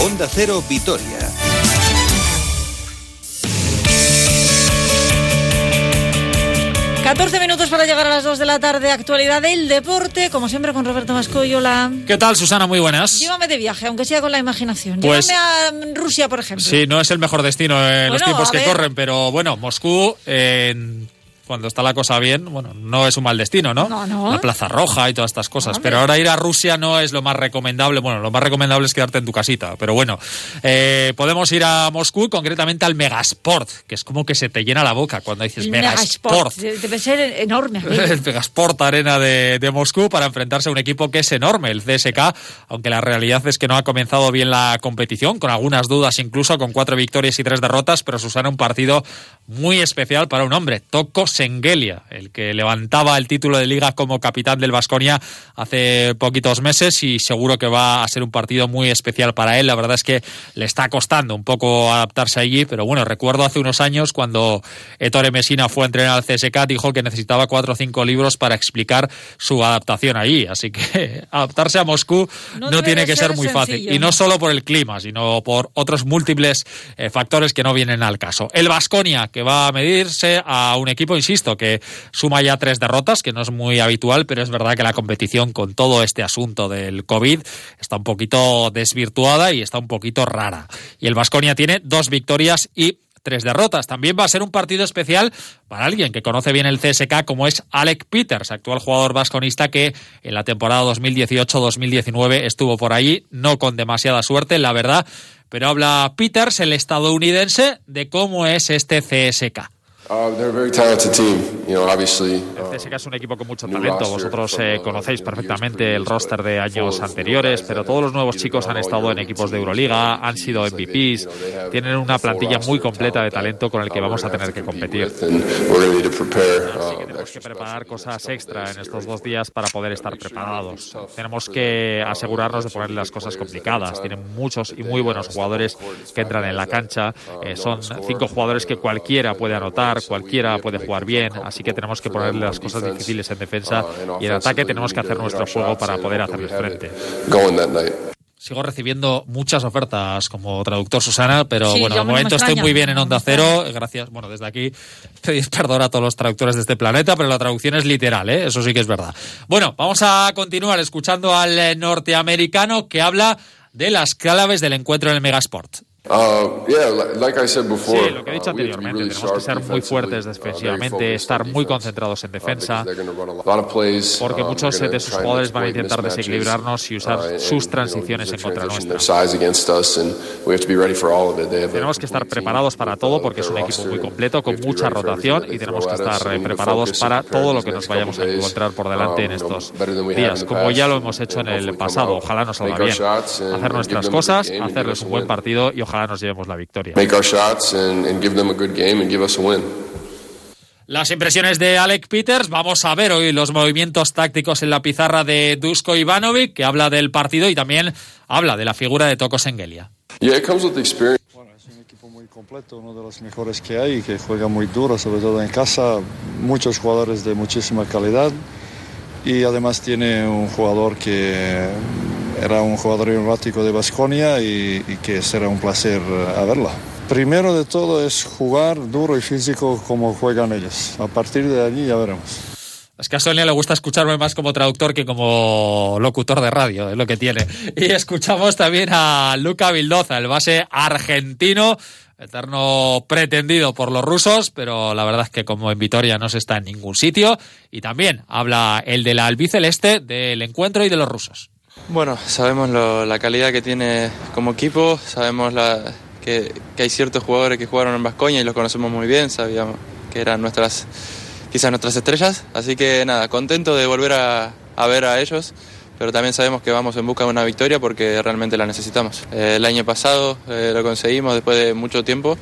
Onda Cero Vitoria. ...14 minutos para llegar a las 2 de la tarde... ...actualidad del deporte... ...como siempre con Roberto Mascoy, hola... ¿Qué tal, Susana? Muy buenas. Llévame de viaje, aunque sea con la imaginación. Pues- Llévame a Rusia, por ejemplo. Sí, no es el mejor destino en los Bueno, tiempos que ver. corren, pero bueno, Moscú, en- cuando está la cosa bien, bueno, no es un mal destino, ¿no? No, no. La Plaza Roja y todas estas cosas. Pero ahora ir a Rusia no es lo más recomendable. Bueno, lo más recomendable es quedarte en tu casita. Pero bueno, eh, podemos ir a Moscú, concretamente al Megasport, que es como que se te llena la boca cuando dices El Megasport. Debe debe ser enorme. el Megasport Arena de, de Moscú para enfrentarse a un equipo que es enorme, el CSK, aunque la realidad es que no ha comenzado bien la competición, con algunas dudas incluso, con cuatro victorias y tres derrotas, pero Susana un partido muy especial para un hombre, Toko Sengelia, el que levantaba el título de liga como capitán del Vasconia hace poquitos meses y seguro que va a ser un partido muy especial para él. La verdad es que le está costando un poco adaptarse allí, pero bueno, recuerdo hace unos años cuando Ettore Messina fue a entrenar al CSK, dijo que necesitaba cuatro o cinco libros para explicar su adaptación allí. Así que adaptarse a Moscú No tiene que ser ser muy fácil. Y no solo por el clima, sino por otros múltiples eh, factores que no vienen al caso. El Vasconia, que va a medirse a un equipo, insisto, que suma ya tres derrotas, que no es muy habitual, pero es verdad que la competición con todo este asunto del COVID está un poquito desvirtuada y está un poquito rara. Y el Vasconia tiene dos victorias y tres derrotas. También va a ser un partido especial para alguien que conoce bien el CSK, como es Alec Peters, actual jugador vasconista que en la temporada 2018-2019 estuvo por allí, no con demasiada suerte, la verdad, pero habla Peters, el estadounidense, de cómo es este CSK. Uh, they're a very talented team. You know, obviously. El uh, CSK es un equipo con mucho talento. Vosotros eh, uh, conocéis perfectamente el roster de años anteriores, pero todos los nuevos chicos han estado en equipos de Euroliga, han sido MVPs, tienen una plantilla muy completa de talent talento con el que vamos a tener que competir. Así que tenemos que preparar cosas extra en estos dos días para poder estar preparados. Tenemos que asegurarnos de ponerle las cosas complicadas. Tienen muchos y muy buenos jugadores que entran en la cancha. Eh, son cinco jugadores que cualquiera puede anotar, cualquiera puede jugar bien. Así que tenemos que ponerle las cosas difíciles en defensa y en ataque tenemos que hacer nuestro juego para poder hacerles frente. Going that night. Sigo recibiendo muchas ofertas como traductor Susana, pero Sí, bueno, de momento estoy muy bien en Onda Cero. Gracias. Bueno, desde aquí pedir perdón a todos los traductores de este planeta, pero la traducción es literal, ¿eh? eso sí que es verdad. Bueno, vamos a continuar escuchando al norteamericano que habla de las claves del encuentro en el Megasport. Uh, yeah, li- like I said before. Sí, lo que he dicho uh, anteriormente, tenemos que ser muy fuertes uh, very defensivamente, estar muy concentrados en defensa, porque um, muchos de sus jugadores van a intentar desequilibrarnos y usar sus transiciones en contra nuestra. Tenemos que estar preparados para todo porque es un equipo muy completo, con mucha rotación y tenemos que estar preparados para todo lo que nos vayamos a encontrar por delante en um, you know, estos días, como ya lo hemos hecho en el pasado. Ojalá nos salga bien. Hacer nuestras cosas, hacerles un buen partido y ojalá nos llevemos la victoria. make our shots and, and give them a good game and give us a win. Las impresiones de Alec Peters, vamos a ver hoy los movimientos tácticos en la pizarra de Dusko Ivanovic, que habla del partido y también habla de la figura de Toko Sengelia. Yeah, it comes with the experience. Bueno, es un equipo muy completo, uno de los mejores que hay, que juega muy duro, sobre todo en casa, muchos jugadores de muchísima calidad y además tiene un jugador que era un jugador emblemático de Basconia y, que será un placer eh, a verlo. Primero de todo es jugar duro y físico como juegan ellos. A partir de allí ya veremos. Es que a Sonia le gusta escucharme más como traductor que como locutor de radio, es lo que tiene. Y escuchamos también a Luca Vildoza, el base argentino, eterno pretendido por los rusos, pero la verdad es que como en Vitoria no se está en ningún sitio. Y también habla el de la albiceleste del encuentro y de los rusos. Bueno, sabemos lo- la calidad que tiene como equipo, sabemos la- que, que hay ciertos jugadores que jugaron en Vascoña y los conocemos muy bien, sabíamos que eran nuestras, quizás nuestras estrellas, así que nada, contento de volver a, a ver a ellos, pero también sabemos que vamos en busca de una victoria porque realmente la necesitamos. Eh, el año pasado eh, lo conseguimos después de mucho tiempo,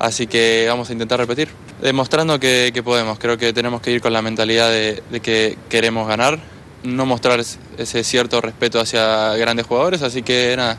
así que vamos a intentar repetir, demostrando que, que podemos, creo que tenemos que ir con la mentalidad de, de que queremos ganar no mostrar es- ese cierto respeto hacia grandes jugadores, así que nada,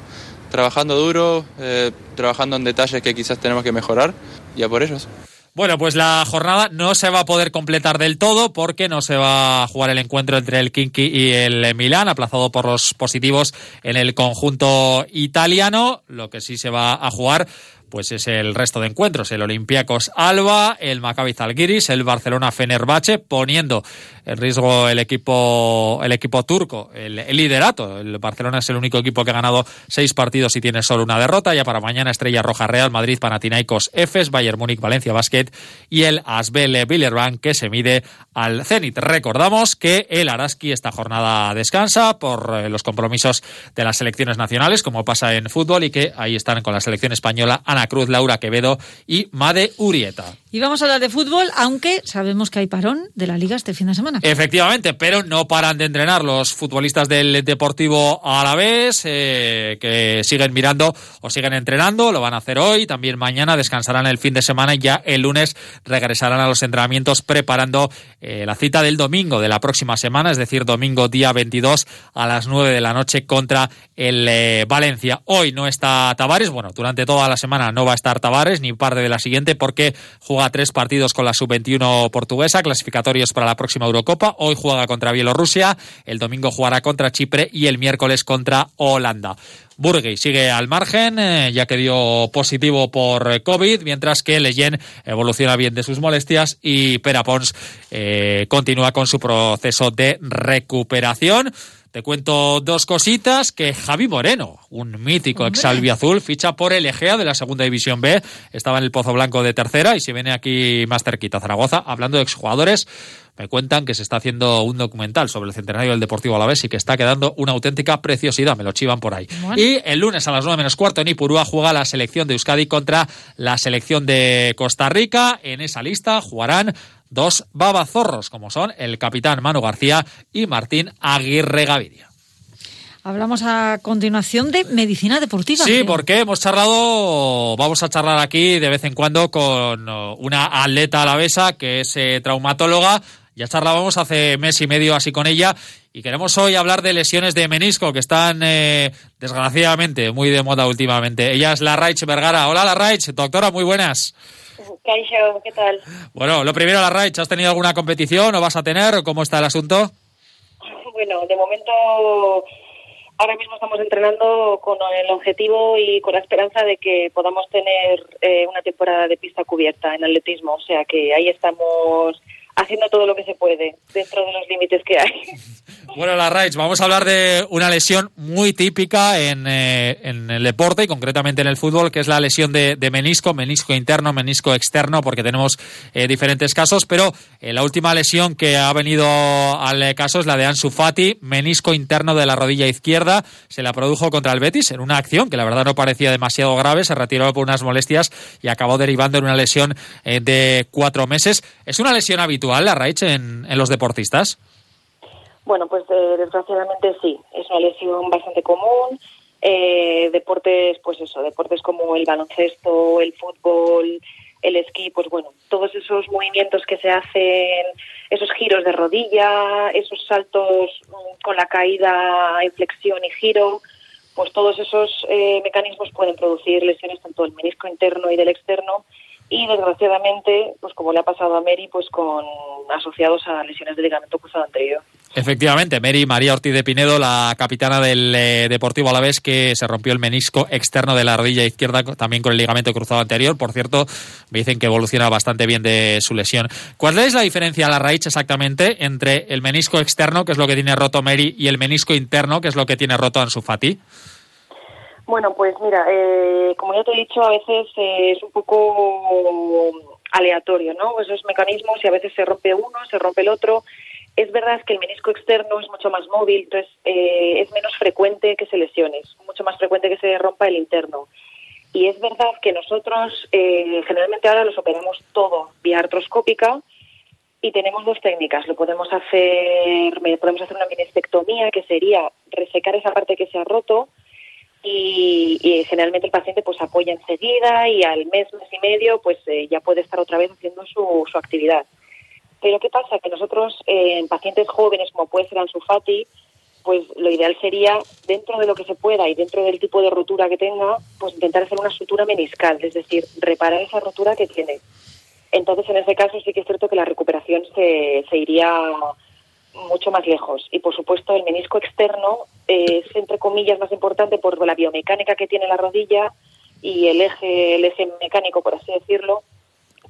trabajando duro, eh, trabajando en detalles que quizás tenemos que mejorar y a por ellos. Bueno, pues la jornada no se va a poder completar del todo porque no se va a jugar el encuentro entre el Kinky y el Milán, aplazado por los positivos en el conjunto italiano. Lo que sí se va a jugar pues es el resto de encuentros, el Olympiacos Alba, el Maccabi Zalgiris, el Barcelona Fenerbahce, poniendo en riesgo el equipo el equipo turco, el, liderato. El Barcelona es el único equipo que ha ganado seis partidos y tiene solo una derrota. Ya para mañana Estrella Roja Real Madrid Panathinaikos Efes, Bayern Múnich Valencia Basket y el Asbel Villerban que se mide al Zenit. Recordamos que el Araski esta jornada descansa por eh, los compromisos de las selecciones nacionales, como pasa en fútbol, y que ahí están con la selección española Cruz, Laura Quevedo y Made Urieta. Y vamos a hablar de fútbol, aunque sabemos que hay parón de la liga este fin de semana. Efectivamente, pero no paran de entrenar los futbolistas del Deportivo Alavés, eh, que siguen mirando o siguen entrenando, lo van a hacer hoy, también mañana descansarán el fin de semana y ya el lunes regresarán a los entrenamientos preparando eh, la cita del domingo de la próxima semana, es decir, domingo día 22 a las 9 de la noche contra el eh, Valencia. Hoy no está Tavares, bueno, durante toda la semana no va a estar Tavares ni parte de la siguiente porque juega tres partidos con la sub-21 portuguesa, clasificatorios para la próxima Eurocopa. Hoy juega contra Bielorrusia, el domingo jugará contra Chipre y el miércoles contra Holanda. Burgui sigue al margen, eh, ya que dio positivo por COVID, mientras que Leyen evoluciona bien de sus molestias y Perapons eh, continúa con su proceso de recuperación. Te cuento dos cositas, que Javi Moreno, un mítico ex azul, ficha por el Egea de la Segunda División B, estaba en el Pozo Blanco de tercera y se viene aquí más cerquita, Zaragoza, hablando de exjugadores, me cuentan que se está haciendo un documental sobre el centenario del Deportivo Alavés y que está quedando una auténtica preciosidad, me lo chivan por ahí. Y el lunes a las nueve menos cuarto en Ipurúa juega la selección de Euskadi contra la selección de Costa Rica. En esa lista jugarán dos babazorros, como son el capitán Manu García y Martín Aguirre Gaviria. Hablamos a continuación de medicina deportiva. Sí, porque hemos charlado, vamos a charlar aquí de vez en cuando con una atleta alavesa que es eh, traumatóloga. Ya charlábamos hace mes y medio así con ella y queremos hoy hablar de lesiones de menisco que están eh, desgraciadamente muy de moda últimamente. Ella es la Raich Vergara. Hola la Raich, doctora, muy buenas. ¿qué tal? Bueno, lo primero, la Raich, ¿has tenido alguna competición o vas a tener? ¿Cómo está el asunto? Bueno, de momento, ahora mismo estamos entrenando con el objetivo y con la esperanza de que podamos tener eh, una temporada de pista cubierta en atletismo. O sea que ahí estamos haciendo todo lo que se puede dentro de los límites que hay. Bueno, la Raids, vamos a hablar de una lesión muy típica en, eh, en, el deporte y concretamente en el fútbol, que es la lesión de, menisco, menisco interno, menisco externo, porque tenemos eh, diferentes casos, pero eh, la última lesión que ha venido al caso es la de Ansu Fati, menisco interno de la rodilla izquierda, se la produjo contra el Betis en una acción que la verdad no parecía demasiado grave, se retiró por unas molestias y acabó derivando en una lesión de cuatro meses. ¿Es una lesión habitual, la Raids, en, en los deportistas? Bueno, pues eh, desgraciadamente sí, es una lesión bastante común. Eh, deportes, pues eso, deportes como el baloncesto, el fútbol, el esquí, pues bueno, todos esos movimientos que se hacen, esos giros de rodilla, esos saltos mm, con la caída, inflexión y giro, pues todos esos eh, mecanismos pueden producir lesiones tanto del menisco interno y del externo y desgraciadamente, pues como le ha pasado a Mary, pues con asociados a lesiones de ligamento cruzado anterior. Efectivamente, Mary María Ortiz de Pinedo, la capitana del eh, Deportivo Alavés, que se rompió el menisco externo de la rodilla izquierda, también con el ligamento cruzado anterior. Por cierto, me dicen que evoluciona bastante bien de su lesión. ¿Cuál es la diferencia, la raíz exactamente, entre el menisco externo, que es lo que tiene roto Mary, y el menisco interno, que es lo que tiene roto Ansu Fati? Bueno, pues mira, eh, como ya te he dicho, a veces eh, es un poco aleatorio, ¿no? Esos mecanismos y a veces se rompe uno, se rompe el otro. Es verdad que el menisco externo es mucho más móvil, entonces eh, es menos frecuente que se lesione, es mucho más frecuente que se rompa el interno. Y es verdad que nosotros generalmente ahora los operamos todo vía artroscópica y tenemos dos técnicas. Lo podemos hacer, podemos hacer una ministectomía, que sería resecar esa parte que se ha roto, y, generalmente el paciente pues apoya enseguida y al mes, mes y medio pues eh, ya puede estar otra vez haciendo su, su actividad. Pero ¿qué pasa? Que nosotros eh, en pacientes jóvenes como puede ser Fati, pues lo ideal sería dentro de lo que se pueda y dentro del tipo de rotura que tenga, pues intentar hacer una sutura meniscal, es decir, reparar esa rotura que tiene. Entonces, en ese caso sí que es cierto que la recuperación se, se iría mucho más lejos. Y, por supuesto, el menisco externo es, entre comillas, más importante por la biomecánica que tiene la rodilla y el eje, el eje mecánico, por así decirlo,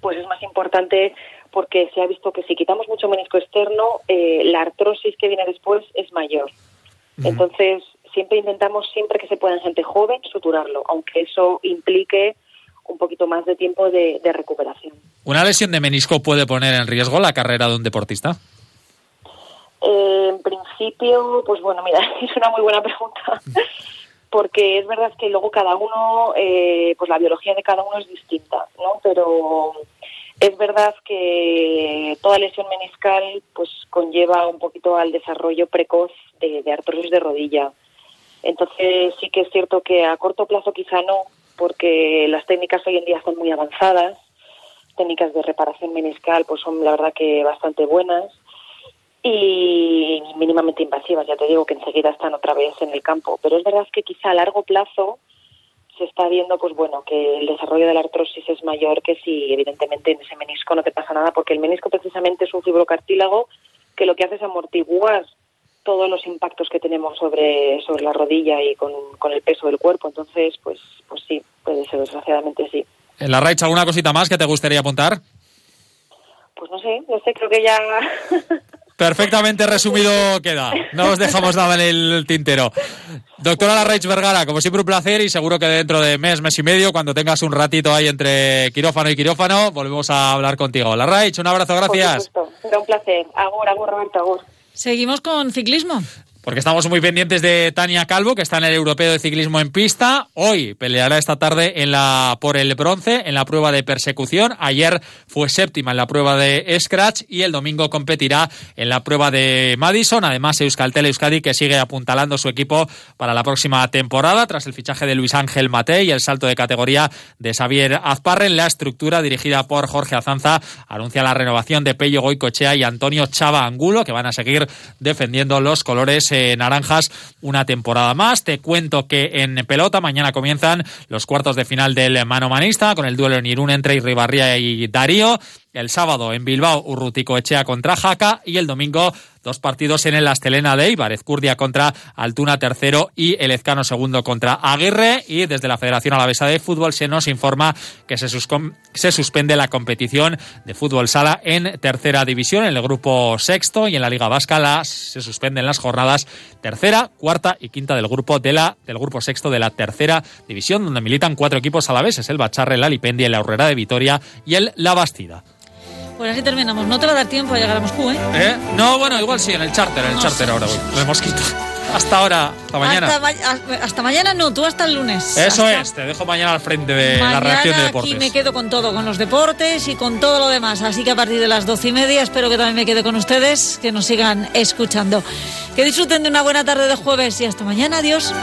pues es más importante porque se ha visto que si quitamos mucho menisco externo, eh, la artrosis que viene después es mayor. Entonces, siempre intentamos, siempre que se pueda en gente joven, suturarlo, aunque eso implique un poquito más de tiempo de, de recuperación. ¿Una lesión de menisco puede poner en riesgo la carrera de un deportista? Eh, en principio, pues bueno, mira, es una muy buena pregunta, porque es verdad que luego cada uno, eh, pues la biología de cada uno es distinta, ¿no? Pero es verdad que toda lesión meniscal, pues conlleva un poquito al desarrollo precoz de, de de rodilla. Entonces sí que es cierto que a corto plazo quizá no, porque las técnicas hoy en día son muy avanzadas, técnicas de reparación meniscal pues son la verdad que bastante buenas y mínimamente invasivas, ya te digo que enseguida están otra vez en el campo, pero es verdad que quizá a largo plazo se está viendo pues bueno que el desarrollo de la artrosis es mayor que si evidentemente en ese menisco no te pasa nada porque el menisco precisamente es un fibrocartílago que lo que hace es amortiguar todos los impactos que tenemos sobre, sobre la rodilla y con, con el peso del cuerpo. Entonces, pues, pues sí, puede ser, desgraciadamente sí. En la Raich, ¿alguna cosita más que te gustaría apuntar? Pues no sé, no sé, creo que ya... Perfectamente resumido queda. No os dejamos nada en el tintero. Doctora Larraich Vergara, como siempre un placer y seguro que dentro de mes, mes y medio, cuando tengas un ratito ahí entre quirófano y quirófano, volvemos a hablar contigo. Larraich, un abrazo, gracias. Por supuesto, un placer. Agur, agur, Roberto, agur. Seguimos con ciclismo. Porque estamos muy pendientes de Tania Calvo, que está en el Europeo de Ciclismo en Pista. Hoy peleará esta tarde en la, por el bronce en la prueba de persecución. Ayer fue séptima en la prueba de Scratch y el domingo competirá en la prueba de Madison. Además, Euskaltel Euskadi, que sigue apuntalando su equipo para la próxima temporada, tras el fichaje de Luis Ángel Mate y el salto de categoría de Xavier Azparren. La estructura, dirigida por Jorge Azanza, anuncia la renovación de Pello Goicochea y Antonio Chava Angulo, que van a seguir defendiendo los colores naranjas una temporada más. Te cuento que en pelota mañana comienzan los cuartos de final del mano manista con el duelo en Irún entre Irribarría y Darío. El sábado en Bilbao, Urrutico Echea contra Jaca y el domingo dos partidos en el Astelena de Ibar, Ezcurdia contra Altuna tercero y el Ezcano segundo contra Aguirre y desde la Federación Alavesa de Fútbol se nos informa que se, se suspende la competición de fútbol sala en tercera división en el grupo sexto y en la Liga Vasca las, se suspenden las jornadas tercera, cuarta y quinta del grupo del grupo sexto de la tercera división donde militan cuatro equipos alaveses, el Bacharre, el Alipendi, el Aurrera de Vitoria y el La Bastida. Pues así terminamos. No te va a dar tiempo a llegar a Moscú, ¿eh? ¿Eh? No, bueno, igual sí, en el charter, en el No charter ahora voy. sé. Lo hemos quitado. Hasta ahora, hasta mañana. Hasta, ma- hasta mañana no, tú hasta el lunes. Eso Hasta es, te dejo mañana al frente de la reacción de aquí deportes. me quedo con todo, con los deportes y con todo lo demás. Así que a partir de las doce y media espero que también me quede con ustedes, que nos sigan escuchando. Que disfruten de una buena tarde de jueves y hasta mañana. Adiós.